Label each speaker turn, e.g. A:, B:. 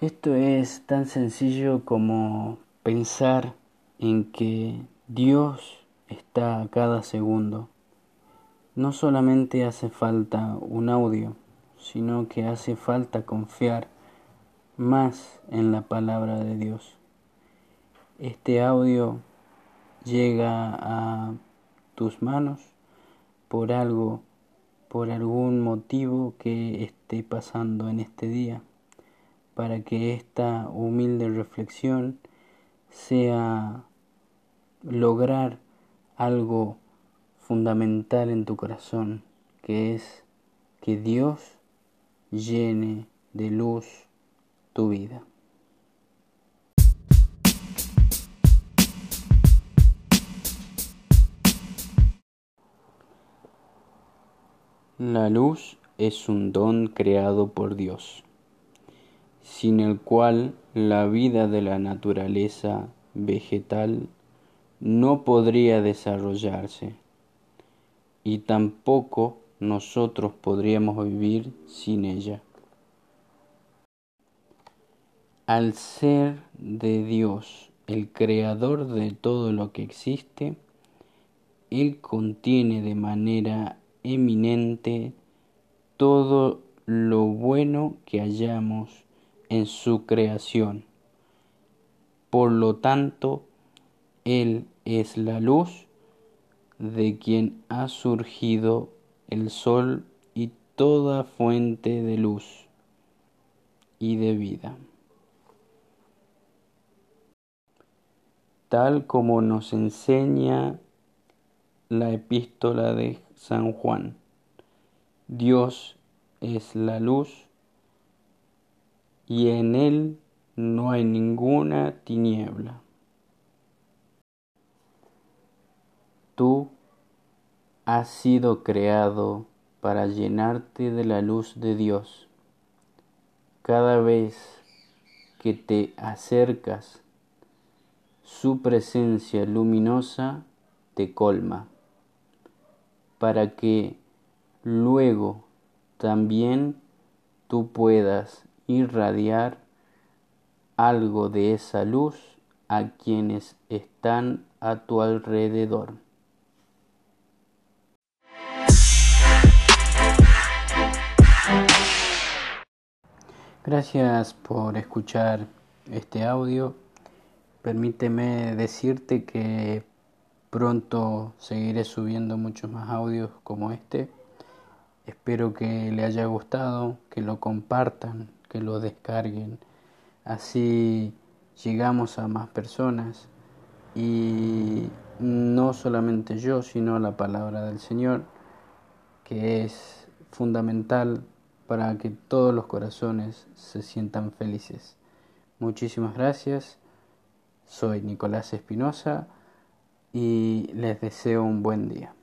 A: Esto es tan sencillo como pensar en que Dios está a cada segundo. No solamente hace falta un audio, sino que hace falta confiar más en la palabra de Dios. Este audio llega a tus manos por algo, por algún motivo que esté pasando en este día, para que esta humilde reflexión sea lograr algo fundamental en tu corazón, que es que Dios llene de luz tu vida. La luz es un don creado por Dios, sin el cual la vida de la naturaleza vegetal no podría desarrollarse y tampoco nosotros podríamos vivir sin ella. Al ser de Dios el creador de todo lo que existe, Él contiene de manera eminente todo lo bueno que hallamos en su creación. Por lo tanto, Él es la luz de quien ha surgido el sol y toda fuente de luz y de vida. Tal como nos enseña la epístola de San Juan. Dios es la luz y en Él no hay ninguna tiniebla. Tú has sido creado para llenarte de la luz de Dios. Cada vez que te acercas, su presencia luminosa te colma para que luego también tú puedas irradiar algo de esa luz a quienes están a tu alrededor. Gracias por escuchar este audio. Permíteme decirte que Pronto seguiré subiendo muchos más audios como este. Espero que le haya gustado, que lo compartan, que lo descarguen. Así llegamos a más personas y no solamente yo, sino la palabra del Señor, que es fundamental para que todos los corazones se sientan felices. Muchísimas gracias. Soy Nicolás Espinosa y les deseo un buen día.